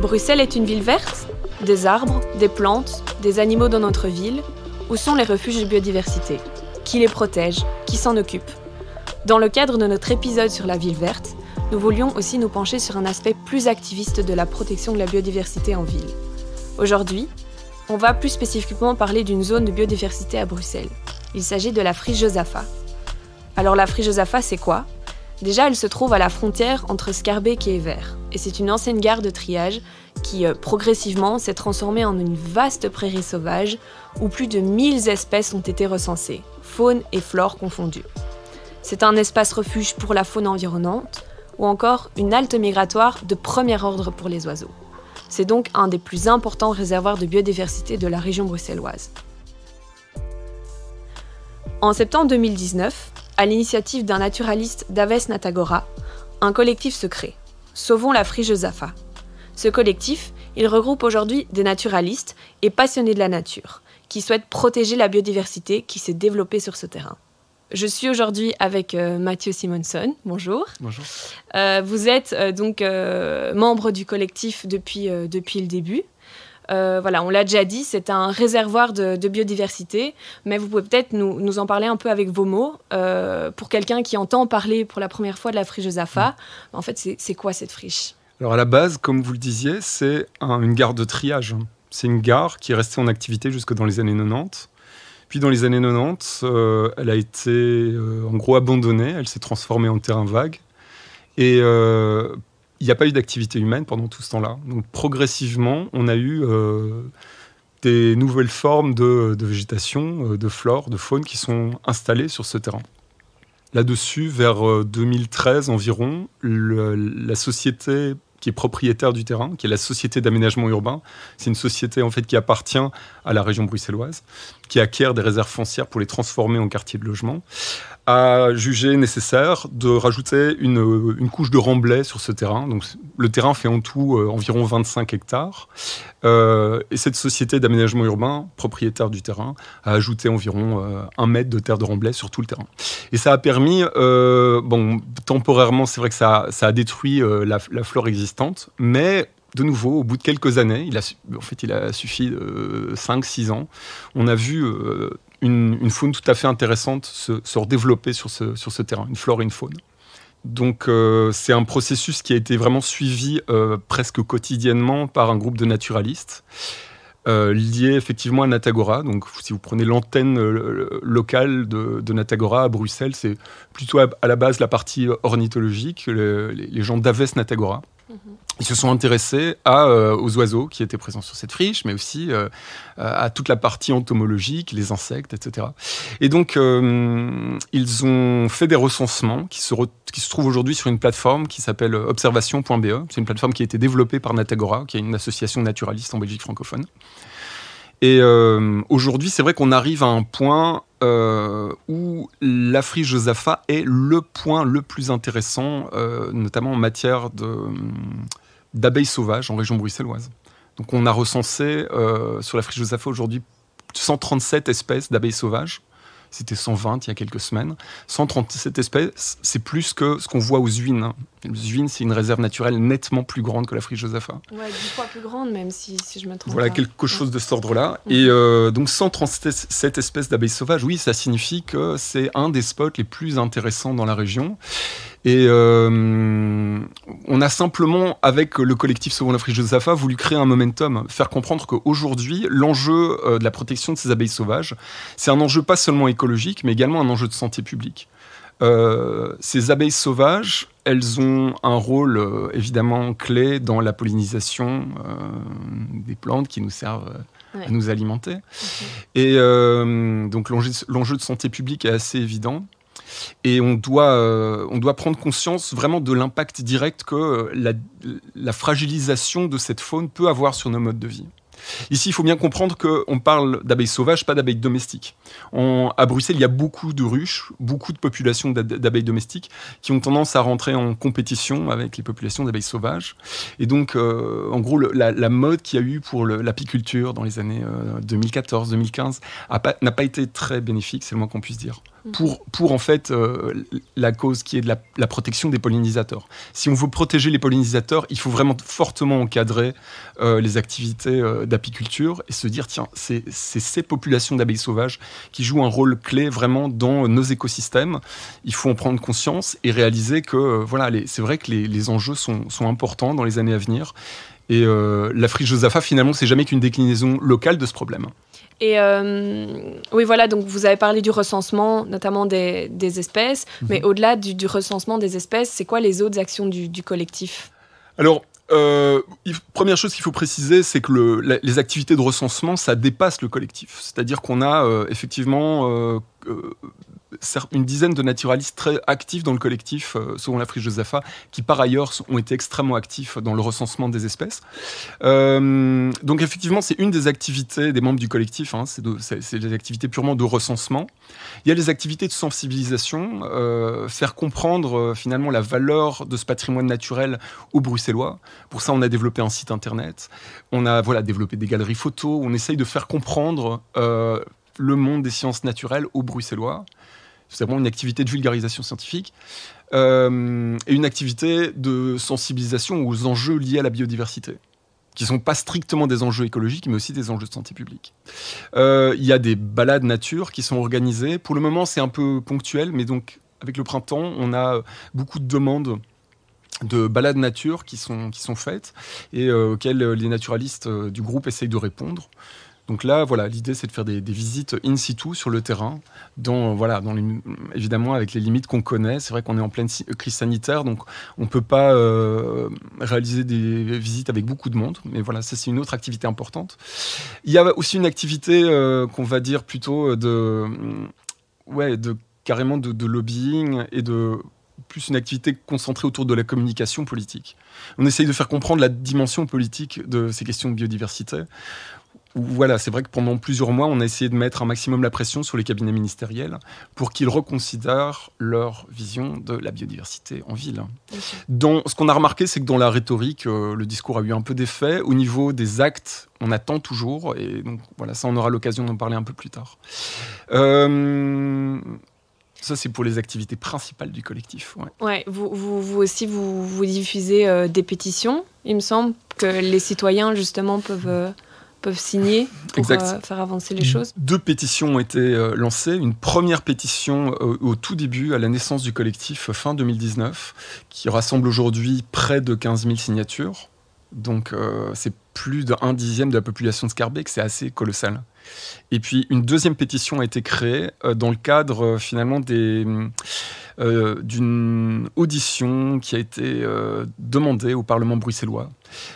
Bruxelles est une ville verte? Des arbres, des plantes, des animaux dans notre ville? Où sont les refuges de biodiversité? Qui les protège? Qui s'en occupe? Dans le cadre de notre épisode sur la ville verte, nous voulions aussi nous pencher sur un aspect plus activiste de la protection de la biodiversité en ville. Aujourd'hui, on va plus spécifiquement parler d'une zone de biodiversité à Bruxelles. Il s'agit de la friche Josaphat. Alors la friche Josaphat, c'est quoi? Déjà, elle se trouve à la frontière entre Scarbeck et Evert, et c'est une ancienne gare de triage qui, euh, progressivement, s'est transformée en une vaste prairie sauvage où plus de 1000 espèces ont été recensées, faune et flore confondues. C'est un espace refuge pour la faune environnante, ou encore une halte migratoire de premier ordre pour les oiseaux. C'est donc un des plus importants réservoirs de biodiversité de la région bruxelloise. En septembre 2019, à l'initiative d'un naturaliste Daves Natagora, un collectif se crée, Sauvons la friche Zafa. Ce collectif, il regroupe aujourd'hui des naturalistes et passionnés de la nature, qui souhaitent protéger la biodiversité qui s'est développée sur ce terrain. Je suis aujourd'hui avec euh, Mathieu Simonson. Bonjour. Bonjour. Euh, vous êtes euh, donc membre du collectif depuis, depuis le début. Voilà, on l'a déjà dit, c'est un réservoir de, biodiversité, mais vous pouvez peut-être nous, nous, en parler un peu avec vos mots. pour quelqu'un qui entend parler pour la première fois de la friche Zafa, mm. en fait, c'est quoi cette friche? Alors à la base, comme vous le disiez, c'est une gare de triage. C'est une gare qui est restée en activité jusque dans les années 90 puis dans les années 90, euh, elle a été euh, en gros abandonnée, elle s'est transformée en terrain vague. Et euh, il n'y a pas eu d'activité humaine pendant tout ce temps-là. Donc progressivement, on a eu des nouvelles formes de, végétation, de flore, de faune qui sont installées sur ce terrain. Là-dessus, vers 2013 environ, la société qui est propriétaire du terrain, qui est la Société d'aménagement urbain. C'est une société en fait qui appartient à la région bruxelloise, qui acquiert des réserves foncières pour les transformer en quartiers de logement, a jugé nécessaire de rajouter une, une couche de remblai sur ce terrain. Donc le terrain fait en tout euh, environ 25 hectares. Euh, et cette société d'aménagement urbain, propriétaire du terrain, a ajouté environ euh, un mètre de terre de remblai sur tout le terrain. Et ça a permis, bon, temporairement, c'est vrai que ça, ça a détruit la, la flore existante, mais de nouveau, au bout de quelques années, il a, en fait, il a suffi de 5-6 ans, on a vu euh, une, faune tout à fait intéressante se, redévelopper sur ce, terrain, une flore et une faune. Donc euh, c'est un processus qui a été vraiment suivi euh, presque quotidiennement par un groupe de naturalistes. liés effectivement à Natagora. Donc, si vous prenez l'antenne locale de, Natagora à Bruxelles, c'est plutôt à, la base la partie ornithologique, les, gens d'Aves Natagora. Ils se sont intéressés euh, aux oiseaux qui étaient présents sur cette friche, mais aussi euh, à toute la partie entomologique, les insectes, etc. Et donc, euh, ils ont fait des recensements qui se, qui se trouvent aujourd'hui sur une plateforme qui s'appelle observation.be. C'est une plateforme qui a été développée par Natagora, qui est une association naturaliste en Belgique francophone. Et aujourd'hui, c'est vrai qu'on arrive à un point euh, où la friche Josaphat est le point le plus intéressant, notamment en matière de d'abeilles sauvages en région bruxelloise. Donc on a recensé euh, sur la friche Josaphat aujourd'hui 137 espèces d'abeilles sauvages. C'était 120 il y a quelques semaines. 137 espèces, c'est plus que ce qu'on voit aux Zuines. Hein. Les Uines, c'est une réserve naturelle nettement plus grande que la friche Josaphat. Ouais, dix fois plus grande, même si, si je me trompe. Voilà, quelque chose de cet ordre-là. Et euh, donc 137 espèces d'abeilles sauvages, oui, ça signifie que c'est un des spots les plus intéressants dans la région. Et euh, on a simplement, avec le collectif Sauvons l'Afrique de Zafa, voulu créer un momentum, faire comprendre qu'aujourd'hui, l'enjeu euh, de la protection de ces abeilles sauvages, c'est un enjeu pas seulement écologique, mais également un enjeu de santé publique. Euh, ces abeilles sauvages, elles ont un rôle évidemment clé dans la pollinisation des plantes qui nous servent à nous alimenter. Et donc l'enjeu de santé publique est assez évident. Et on doit, euh, on doit prendre conscience vraiment de l'impact direct que euh, la, fragilisation de cette faune peut avoir sur nos modes de vie. Ici, il faut bien comprendre qu'on parle d'abeilles sauvages, pas d'abeilles domestiques. à Bruxelles, il y a beaucoup de ruches, beaucoup de populations d'abeilles domestiques qui ont tendance à rentrer en compétition avec les populations d'abeilles sauvages. Et donc, euh, en gros, la, mode qu'il y a eu pour l'apiculture dans les années 2014-2015 n'a pas été très bénéfique, c'est le moins qu'on puisse dire. Mm. pour, pour en fait euh, la cause qui est de la, protection des pollinisateurs. Si on veut protéger les pollinisateurs, il faut vraiment fortement encadrer euh, les activités d'apiculture et se dire tiens, c'est ces populations d'abeilles sauvages qui jouent un rôle clé vraiment dans nos écosystèmes. Il faut en prendre conscience et réaliser que voilà, c'est vrai que les, enjeux sont, importants dans les années à venir. Et euh, la friche finalement, c'est jamais qu'une déclinaison locale de ce problème. Et euh, oui, voilà, donc vous avez parlé du recensement, notamment des, espèces, mhm. mais au-delà du, recensement des espèces, c'est quoi les autres actions du, collectif? Alors, euh, première chose qu'il faut préciser, c'est que le, les activités de recensement, ça dépasse le collectif. C'est-à-dire qu'on a effectivement une dizaine de naturalistes très actifs dans le collectif, euh, selon la friche Josapha, qui par ailleurs ont été extrêmement actifs dans le recensement des espèces. Euh, donc effectivement, c'est une des activités des membres du collectif, hein, c'est des activités purement de recensement. Il y a les activités de sensibilisation, euh, faire comprendre finalement la valeur de ce patrimoine naturel aux Bruxellois. Pour ça, on a développé un site internet, on a voilà, développé des galeries photos, on essaye de faire comprendre le monde des sciences naturelles aux Bruxellois. C'est vraiment une activité de vulgarisation scientifique euh, et une activité de sensibilisation aux enjeux liés à la biodiversité qui ne sont pas strictement des enjeux écologiques, mais aussi des enjeux de santé publique. Euh, il y a des balades nature qui sont organisées. Pour le moment, c'est un peu ponctuel, mais donc avec le printemps, on a beaucoup de demandes de balades nature qui sont, faites et euh, auxquelles les naturalistes du groupe essayent de répondre. Donc là, voilà, l'idée c'est de faire des, visites in situ sur le terrain, dans, voilà, dans évidemment avec les limites qu'on connaît. C'est vrai qu'on est en pleine crise sanitaire, donc on ne peut pas euh, réaliser des visites avec beaucoup de monde. Mais voilà, ça c'est une autre activité importante. Il y a aussi une activité euh, qu'on va dire plutôt de, ouais, de carrément de lobbying et de plus une activité concentrée autour de la communication politique. On essaye de faire comprendre la dimension politique de ces questions de biodiversité voilà, c'est vrai que pendant plusieurs mois, on a essayé de mettre un maximum la pression sur les cabinets ministériels pour qu'ils reconsidèrent leur vision de la biodiversité en ville. Dans, ce qu'on a remarqué, c'est que dans la rhétorique, euh, le discours a eu un peu d'effet. Au niveau des actes, on attend toujours. Et donc voilà, ça, on aura l'occasion d'en parler un peu plus tard. Euh, ça, c'est pour les activités principales du collectif. Ouais, vous, vous, aussi, vous, vous diffusez euh, des pétitions. Il me semble que les citoyens, justement, peuvent peuvent signer pour euh, faire avancer les choses Deux pétitions ont été euh, lancées. Une première pétition euh, au tout début, à la naissance du collectif, fin 2019, qui rassemble aujourd'hui près de 15 000 signatures. Donc c'est plus d'un dixième de la population de Scarbeck, c'est assez colossal. Et puis une deuxième pétition a été créée dans le cadre finalement des euh, d'une audition qui a été euh, demandée au Parlement bruxellois.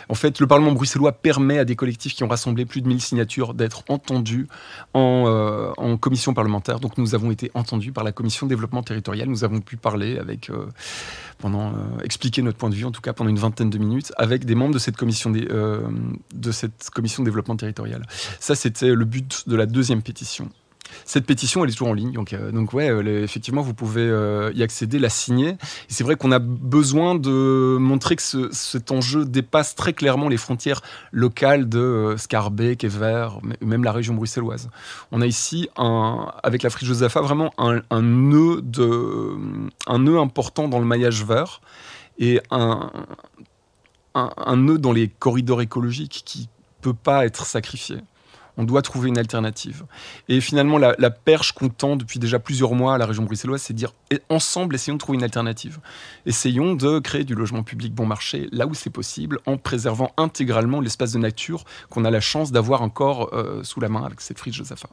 En fait, le Parlement bruxellois permet à des collectifs qui ont rassemblé plus de 1000 signatures d'être entendus en, euh, en, commission parlementaire. Donc nous avons été entendus par la commission développement territorial. Nous avons pu parler avec, pendant, expliquer notre point de vue, en tout cas pendant une vingtaine de minutes, avec des membres de cette commission, de cette commission développement territorial. Ça, c'était le but de la deuxième pétition. Cette pétition, elle est toujours en ligne. Donc, euh, donc ouais, euh, effectivement, vous pouvez euh, y accéder, la signer. c'est vrai qu'on a besoin de montrer que cet enjeu dépasse très clairement les frontières locales de Scarbeck, Evert, même la région bruxelloise. On a ici, un, avec la friche vraiment un, nœud de, un nœud important dans le maillage vert et un, un, un nœud dans les corridors écologiques qui peut pas être sacrifié on doit trouver une alternative. Et finalement, la, perche qu'on tend depuis déjà plusieurs mois à la région bruxelloise, c'est de dire ensemble, essayons de trouver une alternative. Essayons de créer du logement public bon marché là où c'est possible, en préservant intégralement l'espace de nature qu'on a la chance d'avoir encore euh, sous la main avec cette friche Josapha.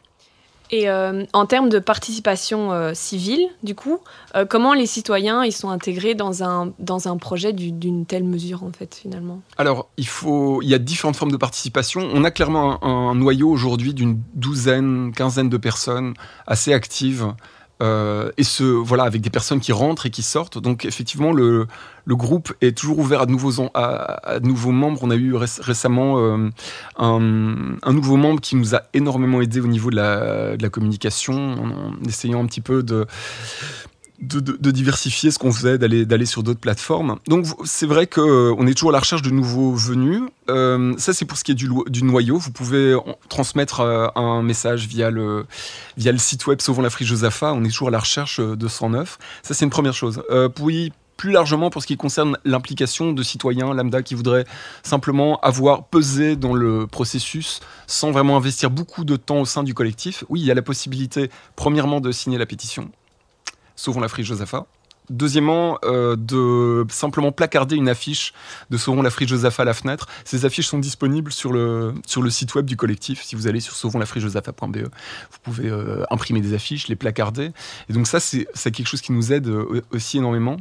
Et euh, en termes de participation euh, civile, du coup, euh, comment les citoyens ils sont intégrés dans un, dans un projet d'une telle mesure, en fait, finalement? Alors, il, faut, il y a différentes formes de participation. On a clairement un noyau aujourd'hui d'une douzaine, quinzaine de personnes assez actives euh, et ce, voilà, avec des personnes qui rentrent et qui sortent. Donc effectivement, le, le groupe est toujours ouvert à de nouveaux, à, nouveaux membres. On a eu récemment euh, un, un, nouveau membre qui nous a énormément aidé au niveau de la, de la communication, en, essayant un petit peu de de, diversifier ce qu'on faisait, d'aller, d'aller sur d'autres plateformes. Donc c'est vrai qu'on est toujours à la recherche de nouveaux venus. Euh, ça c'est pour ce qui est du, du noyau. Vous pouvez transmettre euh, un message via le, via le site web Sauvons la Josapha. On est toujours à la recherche de 109. Ça c'est une première chose. Euh, puis plus largement pour ce qui concerne l'implication de citoyens lambda qui voudraient simplement avoir pesé dans le processus sans vraiment investir beaucoup de temps au sein du collectif, oui, il y a la possibilité, premièrement, de signer la pétition Sauvons la friche Josapha. Deuxièmement, euh, de simplement placarder une affiche de Sauvons la friche Josapha à la fenêtre. Ces affiches sont disponibles sur le, sur le site web du collectif. Si vous allez sur sauvonslafrichejosapha.be, vous pouvez euh, imprimer des affiches, les placarder. Et donc ça, c'est quelque chose qui nous aide euh, aussi énormément.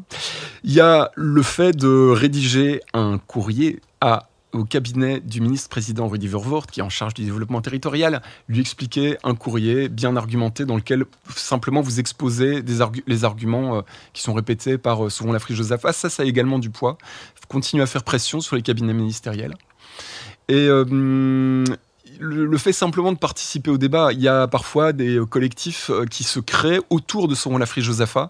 Il y a le fait de rédiger un courrier à au cabinet du ministre-président Rudy Vervoort, qui est en charge du développement territorial, lui expliquer un courrier bien argumenté dans lequel simplement vous exposez les arguments euh, qui sont répétés par euh, souvent la Frige Josapha. Ça, ça a également du poids. Continuer à faire pression sur les cabinets ministériels. Et euh, le, fait simplement de participer au débat, il y a parfois des euh, collectifs euh, qui se créent autour de son Lafri Josapha,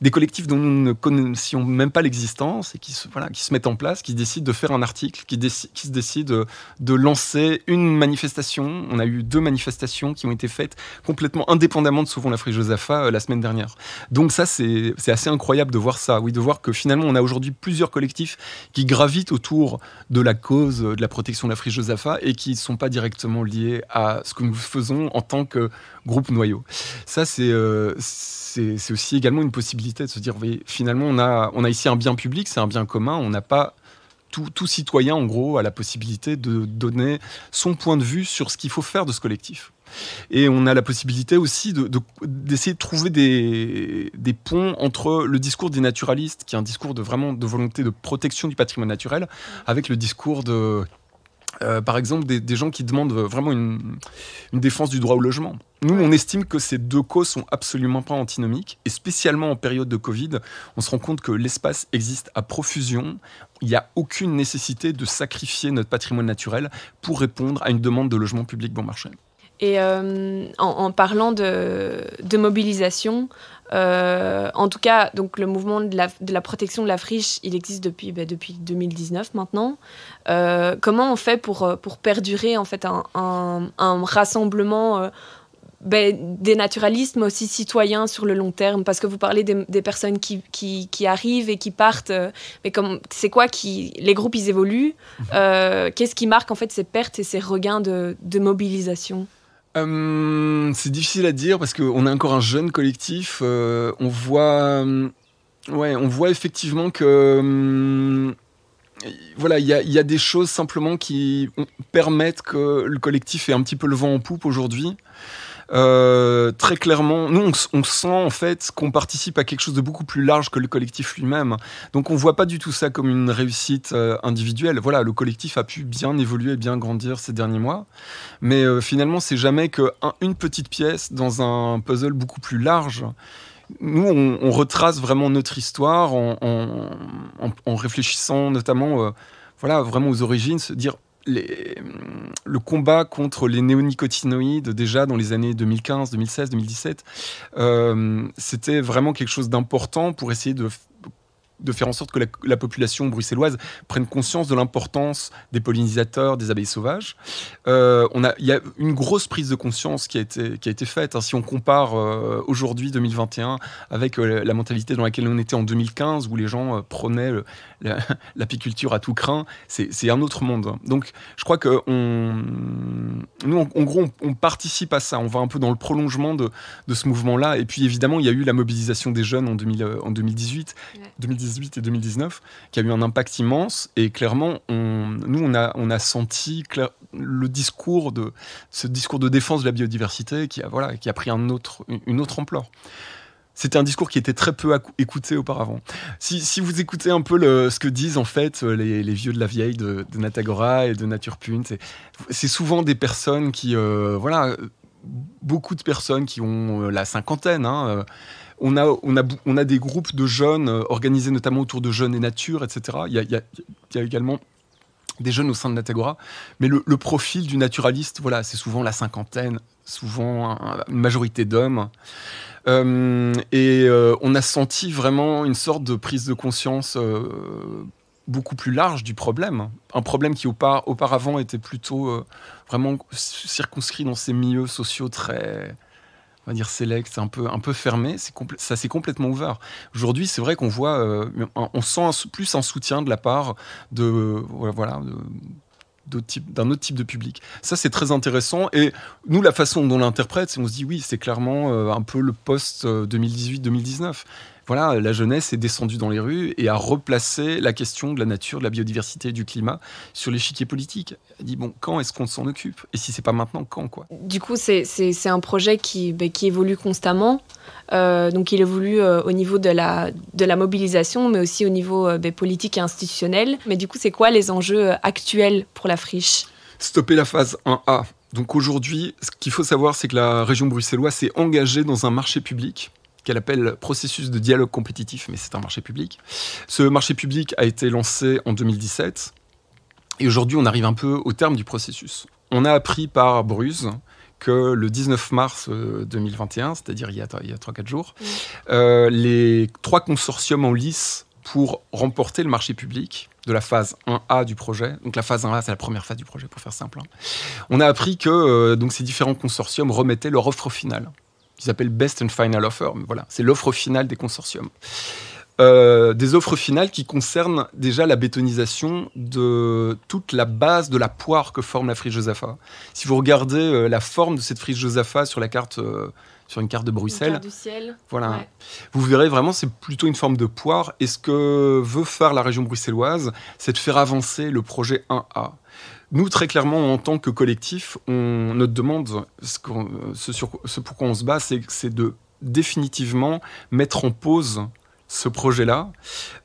des collectifs dont nous ne connaissions même pas l'existence et qui se, voilà, qui se mettent en place, qui décident de faire un article, qui, qui se décident de lancer une manifestation. On a eu deux manifestations qui ont été faites complètement indépendamment de Sauvons l'Afrique Josapha euh, la semaine dernière. Donc ça, c'est assez incroyable de voir ça, oui, de voir que finalement, on a aujourd'hui plusieurs collectifs qui gravitent autour de la cause de la protection de l'Afrique Josapha et qui ne sont pas directement lié à ce que nous faisons en tant que groupe noyau. Ça, c'est euh, c'est aussi également une possibilité de se dire, oui, finalement, on a, on a ici un bien public, c'est un bien commun, on n'a pas tout, tout, citoyen, en gros, a la possibilité de donner son point de vue sur ce qu'il faut faire de ce collectif. Et on a la possibilité aussi d'essayer de, de, trouver des, des, ponts entre le discours des naturalistes, qui est un discours de vraiment de volonté de protection du patrimoine naturel, avec le discours de euh, par exemple, des, gens qui demandent vraiment une, défense du droit au logement. Nous, on estime que ces deux causes sont absolument pas antinomiques, et spécialement en période de Covid, on se rend compte que l'espace existe à profusion. Il n'y a aucune nécessité de sacrifier notre patrimoine naturel pour répondre à une demande de logement public bon marché. Et euh, en, parlant de, mobilisation, euh, en tout cas, donc le mouvement de la, protection de la friche, il existe depuis, bah, depuis 2019 maintenant. Euh, comment on fait pour, pour perdurer en fait un, un, rassemblement bah, des naturalistes, mais aussi citoyens sur le long terme? Parce que vous parlez des, personnes qui, qui, qui, arrivent et qui partent, mais comme c'est quoi qui les groupes ils évoluent? Mhm. Qu'est-ce qui marque en fait ces pertes et ces regains de, de mobilisation? Euh, c'est difficile à dire parce qu'on est encore un jeune collectif. Euh, on voit, euh, ouais, on voit effectivement que voilà, il y, y, a des choses simplement qui permettent que le collectif ait un petit peu le vent en poupe aujourd'hui. Euh, très clairement, nous, on, sent en fait qu'on participe à quelque chose de beaucoup plus large que le collectif lui-même. Donc, on voit pas du tout ça comme une réussite euh, individuelle. Voilà, le collectif a pu bien évoluer, bien grandir ces derniers mois, mais euh, finalement, c'est jamais qu'une petite pièce dans un puzzle beaucoup plus large. Nous, on, retrace vraiment notre histoire en, réfléchissant notamment, voilà, vraiment aux origines, se dire le combat contre les néonicotinoïdes, déjà dans les années 2015, 2016, 2017, c'était vraiment quelque chose d'important pour essayer de de faire en sorte que la, population bruxelloise prenne conscience de l'importance des pollinisateurs, des abeilles sauvages. Euh, on a, il y a une grosse prise de conscience qui a été, qui a été faite. Hein. Si on compare euh, aujourd'hui 2021 avec euh, la mentalité dans laquelle on était en 2015, où les gens prenaient l'apiculture à tout craint, c'est un autre monde. Donc, je crois que on, nous, en, gros, on, participe à ça. On va un peu dans le prolongement de, de ce mouvement-là. Et puis, évidemment, il y a eu la mobilisation des jeunes en, 2000, en 2018. 2018 et 2019, qui a eu un impact immense. Et clairement, nous, on a, senti le discours de ce discours de défense de la biodiversité qui a, voilà, qui a pris une autre ampleur. C'était un discours qui était très peu écouté auparavant. Si, vous écoutez un peu ce que disent en fait les, les, vieux de la vieille de, Natagora et de Nature Punt, c'est souvent des personnes qui, euh, voilà, beaucoup de personnes qui ont euh, la cinquantaine, hein, euh, on a, a, on a des groupes de jeunes euh, organisés notamment autour de jeunes et nature, etc. Il y a, également des jeunes au sein de Natagora. Mais le, profil du naturaliste, voilà, c'est souvent la cinquantaine, souvent une majorité d'hommes. et on a senti vraiment une sorte de prise de conscience beaucoup plus large du problème. Un problème qui auparavant était plutôt vraiment circonscrit dans ces milieux sociaux très, on va dire select, un peu, un peu fermé, ça s'est complètement ouvert. Aujourd'hui, c'est vrai qu'on voit, euh, on sent plus un soutien de la part de, voilà, d'un autre type de public. Ça, c'est très intéressant. Et nous, la façon dont on l'interprète, on se dit oui, c'est clairement euh, un peu le post 2018-2019. Euh, voilà, la jeunesse est descendue dans les rues et a replacé la question de la nature, de la biodiversité et du climat sur l'échiquier politique. Elle dit bon, quand est-ce qu'on s'en occupe? Et si c'est pas maintenant, quand quoi? Du coup, c'est un projet qui, bah, qui évolue constamment. Euh, donc, il évolue euh, au niveau de la, de la mobilisation, mais aussi au niveau euh, bah, politique et institutionnel. Mais du coup, c'est quoi les enjeux actuels pour la friche? Stopper la phase 1A. Donc aujourd'hui, ce qu'il faut savoir, c'est que la région bruxelloise s'est engagée dans un marché public qu'elle appelle processus de dialogue compétitif, mais c'est un marché public. Ce marché public a été lancé en 2017 et aujourd'hui on arrive un peu au terme du processus. On a appris par Bruce que le 19 mars 2021, euh, c'est-à-dire il y a, 3-4 jours, euh, les trois consortiums en lice pour remporter le marché public de la phase 1A du projet. Donc la phase 1A, c'est la première phase du projet, pour faire simple. Hein. On a appris que euh, donc ces différents consortiums remettaient leur offre finale qui s'appelle Best and Final Offer. Mais voilà, c'est l'offre finale des consortiums. Euh, des offres finales qui concernent déjà la bétonisation de toute la base de la poire que forme la friche Josaphat. Si vous regardez euh, la forme de cette friche Josaphat sur la carte, euh, sur une carte de Bruxelles, carte du ciel. voilà, vous verrez vraiment c'est plutôt une forme de poire. Et ce que veut faire la région bruxelloise, c'est de faire avancer le projet 1A. Nous, très clairement, en tant que collectif, on, notre demande, ce, ce, sur, ce pourquoi on se bat, c'est de définitivement mettre en pause ce projet-là,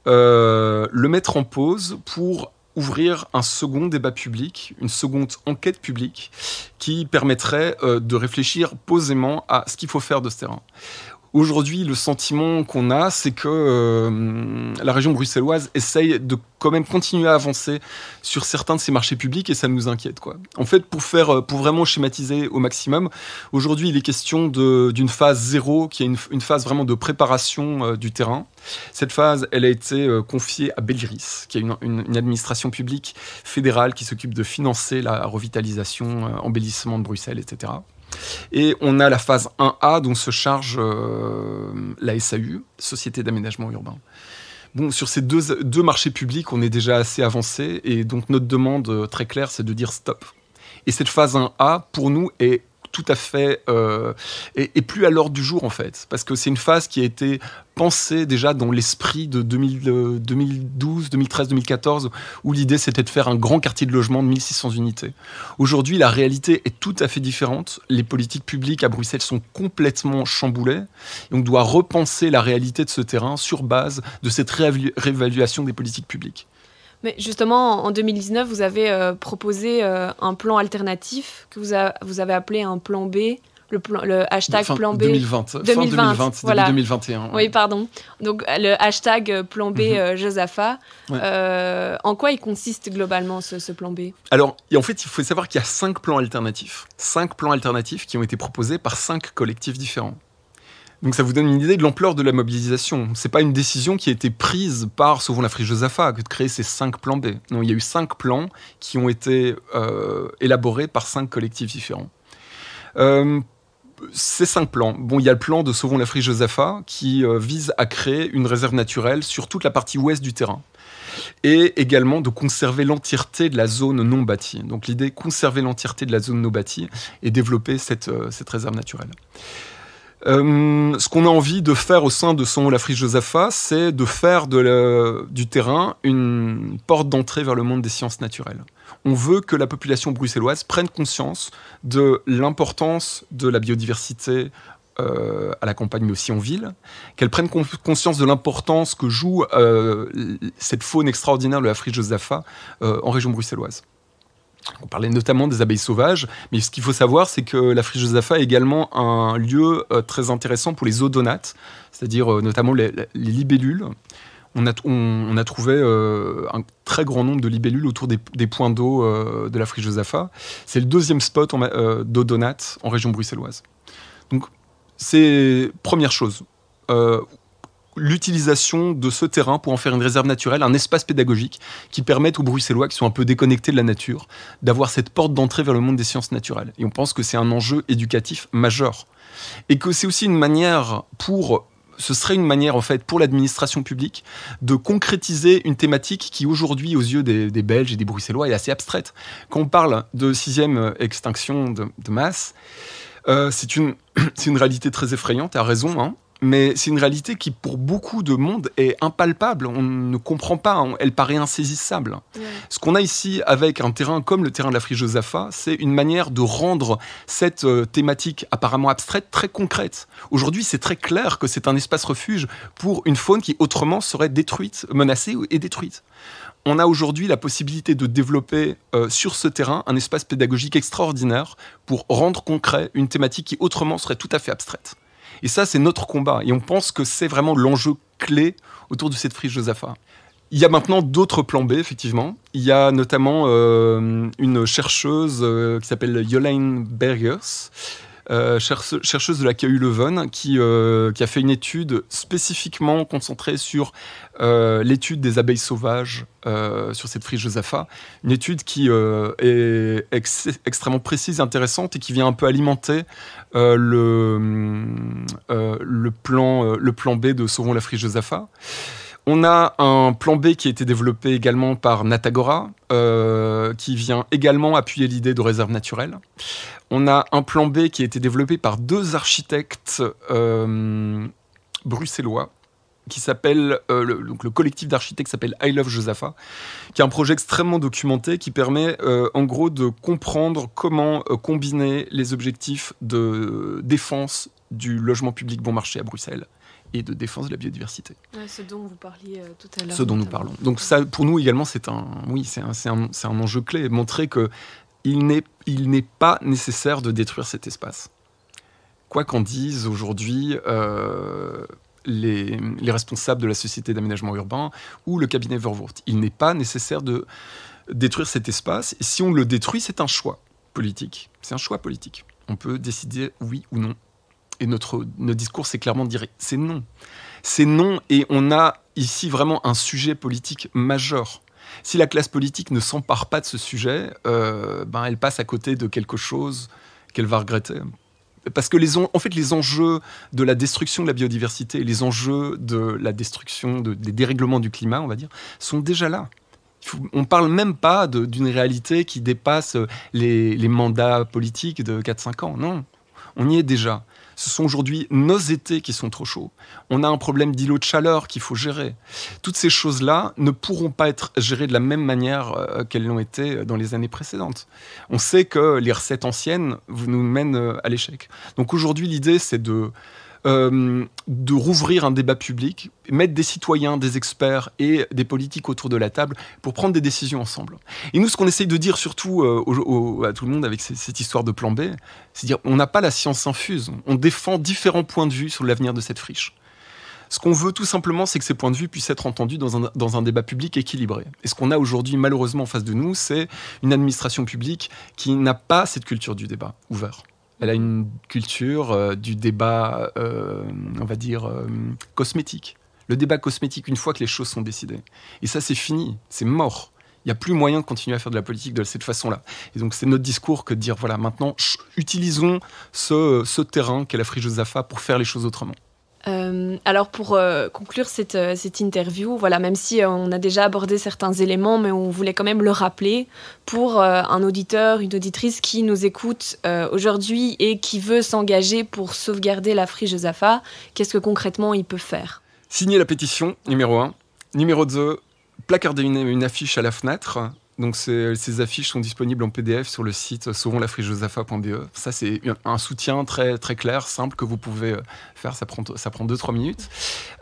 euh, le mettre en pause pour ouvrir un second débat public, une seconde enquête publique qui permettrait euh, de réfléchir posément à ce qu'il faut faire de ce terrain. Aujourd'hui, le sentiment qu'on a, c'est que euh, la région bruxelloise essaye de quand même continuer à avancer sur certains de ces marchés publics et ça nous inquiète. Quoi. En fait, pour, faire, euh, pour vraiment schématiser au maximum, aujourd'hui, il est question d'une phase zéro, qui est une, phase vraiment de préparation euh, du terrain. Cette phase, elle a été confiée à Belgiris, qui est une, administration publique fédérale qui s'occupe de financer la revitalisation, embellissement de Bruxelles, etc. Et on a la phase 1A dont se charge euh, la SAU, Société d'aménagement urbain. Bon, sur ces deux, deux, marchés publics, on est déjà assez avancé et donc notre demande euh, très claire, c'est de dire stop. Et cette phase 1A, pour nous, est tout à fait euh, et, plus à l'ordre du jour en fait, parce que c'est une phase qui a été pensée déjà dans l'esprit de 2012, 2013, 2014, où l'idée c'était de faire un grand quartier de logement de 1600 unités. Aujourd'hui, la réalité est tout à fait différente. Les politiques publiques à Bruxelles sont complètement chamboulées. Et on doit repenser la réalité de ce terrain sur base de cette réévaluation des politiques publiques. Mais justement, en 2019, vous avez euh, proposé euh, un plan alternatif que vous, vous, avez appelé un plan B. Le, plan, le hashtag plan B. 2020. 2020 fin 2020, voilà. 2021. Oui, pardon. Donc, le hashtag plan B mm -hmm. Josaphat. en quoi il consiste globalement ce, ce plan B? Alors, en fait, il faut savoir qu'il y a cinq plans alternatifs. Cinq plans alternatifs qui ont été proposés par cinq collectifs différents. Donc ça vous donne une idée de l'ampleur de la mobilisation. C'est pas une décision qui a été prise par souvent la Friche Josaphat que de créer ces cinq plans B. Non, il y a eu cinq plans qui ont été euh, élaborés par cinq collectifs différents. Euh, ces cinq plans. Bon, il y a le plan de Sauvons la Friche Josaphat qui euh, vise à créer une réserve naturelle sur toute la partie ouest du terrain et également de conserver l'entièreté de la zone non bâtie. Donc l'idée, conserver l'entièreté de la zone non bâtie et développer cette réserve naturelle. Euh, ce qu'on a envie de faire au sein de son La Friche Josaphat, c'est de faire du terrain une porte d'entrée vers le monde des sciences naturelles. On veut que la population bruxelloise prenne conscience de l'importance de la biodiversité euh, à la campagne, mais aussi en ville, qu'elle prenne conscience de l'importance que joue euh, cette faune extraordinaire de la Friche Josaphat en région bruxelloise. On parlait notamment des abeilles sauvages, mais ce qu'il faut savoir, c'est que la friche Josaphat est également un lieu euh, très intéressant pour les odonates, c'est-à-dire euh, notamment les, libellules. on a, trouvé euh, un très grand nombre de libellules autour des, points d'eau de la friche Josaphat. C'est le deuxième spot euh, d'eau donate en région bruxelloise. Donc, c'est première chose. L'utilisation de ce terrain pour en faire une réserve naturelle, un espace pédagogique qui permette aux Bruxellois qui sont un peu déconnectés de la nature d'avoir cette porte d'entrée vers le monde des sciences naturelles. Et on pense que c'est un enjeu éducatif majeur. Et que c'est aussi une manière pour ce serait une manière, en fait, pour l'administration publique de concrétiser une thématique qui, aujourd'hui, aux yeux des, Belges et des Bruxellois, est assez abstraite. Quand on parle de sixième extinction de, masse, euh, c'est une, une réalité très effrayante, à raison, hein, mais c'est une réalité qui, pour beaucoup de monde, est impalpable. On ne comprend pas, elle paraît insaisissable. Ce qu'on a ici avec un terrain comme le terrain de la Friche Josaphat, c'est une manière de rendre cette euh, thématique apparemment abstraite très concrète. Aujourd'hui, c'est très clair que c'est un espace refuge pour une faune qui autrement serait détruite, menacée et détruite on a aujourd'hui la possibilité de développer euh, sur ce terrain un espace pédagogique extraordinaire pour rendre concret une thématique qui autrement serait tout à fait abstraite. Et ça, c'est notre combat. Et on pense que c'est vraiment l'enjeu clé autour de cette friche Josaphat. Il y a maintenant d'autres plans B, effectivement. Il y a notamment euh, une chercheuse euh, qui s'appelle Jolene Bergers, euh, chercheuse de la KU Leuven, qui, qui, a fait une étude spécifiquement concentrée sur l'étude des abeilles sauvages sur cette friche Josaphat. Une étude qui est extrêmement précise intéressante et qui vient un peu alimenter le, plan, le plan B de Sauvons la friche Josaphat. On a un plan B qui a été développé également par Natagora, euh, qui vient également appuyer l'idée de réserve naturelle. On a un plan B qui a été développé par deux architectes euh, bruxellois, qui s'appelle euh, le, collectif d'architectes s'appelle I Love Josaphat, qui est un projet extrêmement documenté qui permet en gros de comprendre comment combiner les objectifs de défense du logement public bon marché à Bruxelles et de défense de la biodiversité. ce dont vous parliez euh, tout à l'heure. Ce dont nous parlons. Donc ça, pour nous également, c'est un, oui, c'est un, un, un, enjeu clé, montrer que il n'est, il n'est pas nécessaire de détruire cet espace. Quoi qu'en disent aujourd'hui euh, les, les, responsables de la société d'aménagement urbain ou le cabinet Verwoerd, il n'est pas nécessaire de détruire cet espace. Et si on le détruit, c'est un choix politique. C'est un choix politique. On peut décider oui ou non et notre, notre discours, c'est clairement dire c'est non. C'est non, et on a ici vraiment un sujet politique majeur. Si la classe politique ne s'empare pas de ce sujet, euh, ben elle passe à côté de quelque chose qu'elle va regretter. Parce que les, en fait, les enjeux de la destruction de la biodiversité, les enjeux de la destruction des dérèglements du climat, on va dire, sont déjà là. on ne parle même pas d'une réalité qui dépasse les mandats politiques de 4-5 ans. Non, on y est déjà. Ce sont aujourd'hui nos étés qui sont trop chauds. On a un problème d'îlot de chaleur qu'il faut gérer. Toutes ces choses-là ne pourront pas être gérées de la même manière euh, qu'elles l'ont été dans les années précédentes. On sait que les recettes anciennes nous mènent euh, à l'échec. Donc aujourd'hui, l'idée, c'est de euh, de rouvrir un débat public, mettre des citoyens, des experts et des politiques autour de la table pour prendre des décisions ensemble. Et nous, ce qu'on essaye de dire surtout euh, à tout le monde avec cette histoire de plan B, c'est dire on n'a pas la science infuse, on défend différents points de vue sur l'avenir de cette friche. Ce qu'on veut tout simplement, c'est que ces points de vue puissent être entendus dans un, dans un débat public équilibré. Et ce qu'on a aujourd'hui malheureusement en face de nous, c'est une administration publique qui n'a pas cette culture du débat ouvert. Elle a une culture euh, du débat, euh, on va dire, euh, cosmétique. Le débat cosmétique, une fois que les choses sont décidées. Et ça, c'est fini, c'est mort. Il n'y a plus moyen de continuer à faire de la politique de cette façon-là. Et donc, c'est notre discours que de dire, voilà, maintenant, utilisons ce, terrain qu'est la Friche Zafa pour faire les choses autrement. Euh, alors pour euh, conclure cette, euh, cette, interview, voilà, même si on a déjà abordé certains éléments, mais on voulait quand même le rappeler pour un auditeur, une auditrice qui nous écoute aujourd'hui et qui veut s'engager pour sauvegarder la friche qu'est-ce que concrètement il peut faire? Signer la pétition, numéro 1. Numéro 2, placarder une affiche à la fenêtre donc ces, affiches sont disponibles en PDF sur le site sauvonslafrichejosafa.be. Ça c'est un soutien très très clair, simple que vous pouvez euh, faire. Ça prend ça prend 2-3 minutes.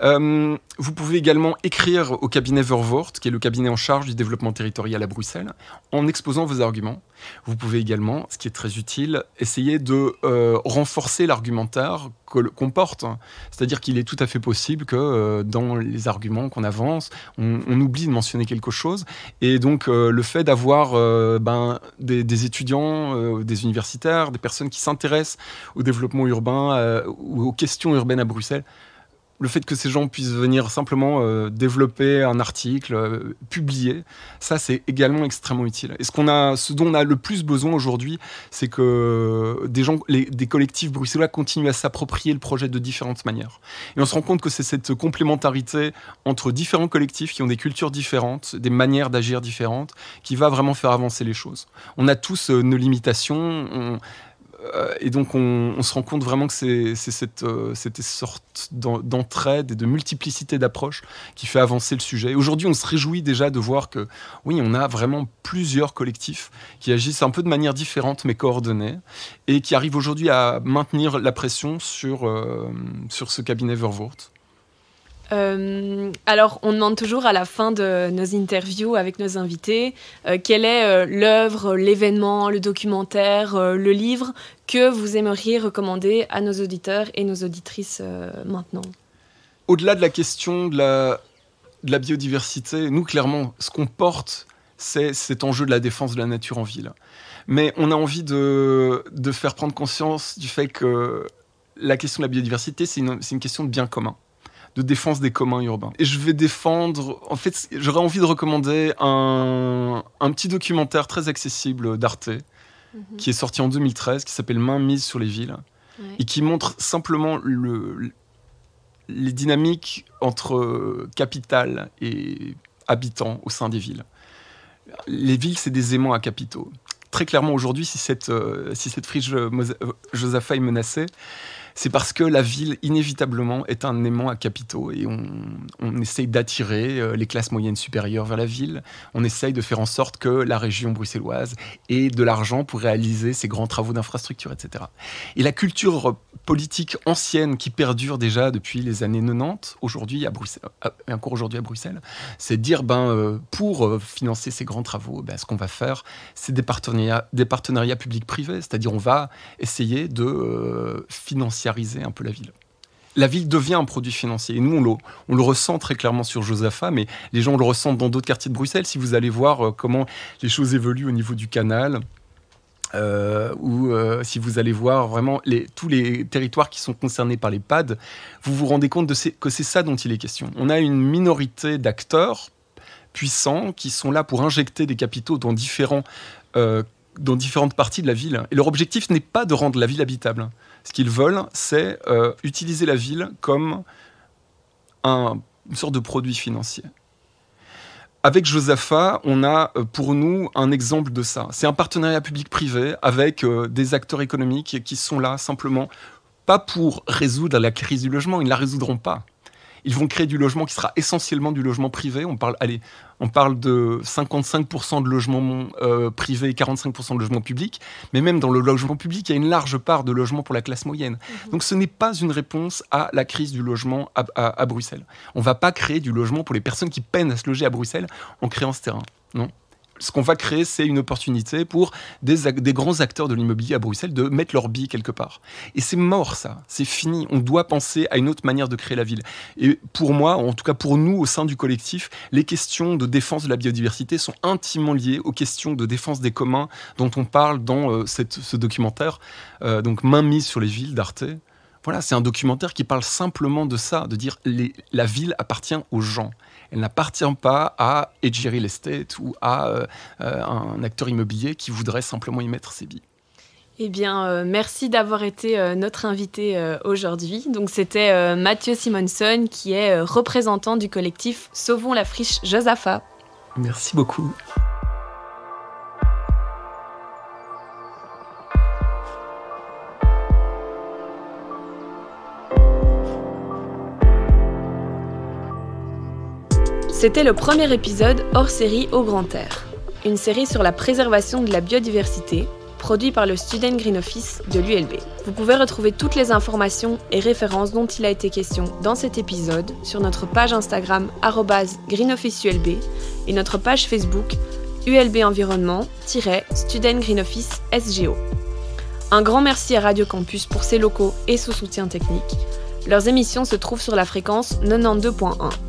Euh, vous pouvez également écrire au cabinet Vervoort, qui est le cabinet en charge du développement territorial à Bruxelles, en exposant vos arguments. Vous pouvez également, ce qui est très utile, essayer de euh, renforcer l'argumentaire qu'on porte. C'est-à-dire qu'il est tout à fait possible que euh, dans les arguments qu'on avance, on, oublie de mentionner quelque chose. Et donc euh, le fait d'avoir euh, ben, des, étudiants, des universitaires, des personnes qui s'intéressent au développement urbain ou aux questions urbaines à Bruxelles, le fait que ces gens puissent venir simplement euh, développer un article, euh, publier, ça c'est également extrêmement utile. Et ce, qu'on a, ce dont on a le plus besoin aujourd'hui, c'est que des gens, des collectifs bruxellois continuent à s'approprier le projet de différentes manières. Et on se rend compte que c'est cette complémentarité entre différents collectifs qui ont des cultures différentes, des manières d'agir différentes, qui va vraiment faire avancer les choses. On a tous euh, nos limitations. On, et donc on, se rend compte vraiment que c'est cette, euh, cette, sorte d'entraide et de multiplicité d'approches qui fait avancer le sujet. Aujourd'hui, on se réjouit déjà de voir que oui, on a vraiment plusieurs collectifs qui agissent un peu de manière différente mais coordonnée et qui arrivent aujourd'hui à maintenir la pression sur, euh, sur ce cabinet Vervoort. Euh, alors, on demande toujours à la fin de nos interviews avec nos invités euh, quelle est euh, l'œuvre, l'événement, le documentaire, le livre que vous aimeriez recommander à nos auditeurs et nos auditrices maintenant? Au-delà de la question de la, biodiversité, nous, clairement, ce qu'on porte, c'est cet enjeu de la défense de la nature en ville. Mais on a envie de, de faire prendre conscience du fait que la question de la biodiversité, c'est une, une question de bien commun de défense des communs urbains. Et je vais défendre, en fait, j'aurais envie de recommander un, petit documentaire très accessible d'Arte, mhm. qui est sorti en 2013, qui s'appelle Main mise sur les villes, et qui montre simplement le, les dynamiques entre capitale et habitants au sein des villes. Les villes, c'est des aimants à capitaux. Très clairement, aujourd'hui, si cette, euh, si cette friche Josapha est menacée, c'est parce que la ville, inévitablement, est un aimant à capitaux et on, essaye d'attirer euh, les classes moyennes supérieures vers la ville. On essaye de faire en sorte que la région bruxelloise ait de l'argent pour réaliser ses grands travaux d'infrastructure, etc. Et la culture politique ancienne qui perdure déjà depuis les années 90, aujourd'hui à Bruxelles, euh, encore aujourd'hui à Bruxelles, c'est dire, ben, euh, pour financer ces grands travaux, ben, ce qu'on va faire, c'est des partenariats, des partenariats publics-privés, c'est-à-dire on va essayer de financer un peu la ville. La ville devient un produit financier. Et nous, on le, ressent très clairement sur Josapha, mais les gens le ressentent dans d'autres quartiers de Bruxelles. Si vous allez voir euh, comment les choses évoluent au niveau du canal, euh, ou euh, si vous allez voir vraiment tous les territoires qui sont concernés par les PAD, vous vous rendez compte de que c'est ça dont il est question. On a une minorité d'acteurs puissants qui sont là pour injecter des capitaux dans, dans différentes parties de la ville. Et leur objectif n'est pas de rendre la ville habitable. Ce qu'ils veulent, c'est euh, utiliser la ville comme un, une sorte de produit financier. Avec Josapha, on a euh, pour nous un exemple de ça. C'est un partenariat public-privé avec euh, des acteurs économiques qui sont là simplement pas pour résoudre la crise du logement, ils ne la résoudront pas. Ils vont créer du logement qui sera essentiellement du logement privé. On parle, allez, on parle de 55% de logements euh, privés et 45% de logements publics. Mais même dans le logement public, il y a une large part de logements pour la classe moyenne. Mhm. Donc ce n'est pas une réponse à la crise du logement à, à Bruxelles. On ne va pas créer du logement pour les personnes qui peinent à se loger à Bruxelles en créant ce terrain. Non ce qu'on va créer, c'est une opportunité pour des, grands acteurs de l'immobilier à Bruxelles de mettre leur bille quelque part. Et c'est mort, ça. C'est fini. On doit penser à une autre manière de créer la ville. Et pour moi, en tout cas pour nous, au sein du collectif, les questions de défense de la biodiversité sont intimement liées aux questions de défense des communs dont on parle dans euh, ce documentaire, euh, donc Main mise sur les villes d'Arte. Voilà, c'est un documentaire qui parle simplement de ça, de dire la ville appartient aux gens elle n'appartient pas à Edgery Estate ou à euh, euh, un acteur immobilier qui voudrait simplement y mettre ses billes. Eh bien, euh, merci d'avoir été notre invité aujourd'hui. Donc, c'était Mathieu Simonson, qui est représentant du collectif Sauvons la friche Josapha. Merci beaucoup. C'était le premier épisode hors série au grand air, une série sur la préservation de la biodiversité, produit par le Student Green Office de l'ULB. Vous pouvez retrouver toutes les informations et références dont il a été question dans cet épisode sur notre page Instagram greenofficeulb et notre page Facebook ULB Environnement-Student Green Office SGO. Un grand merci à Radio Campus pour ses locaux et son soutien technique. Leurs émissions se trouvent sur la fréquence 92.1.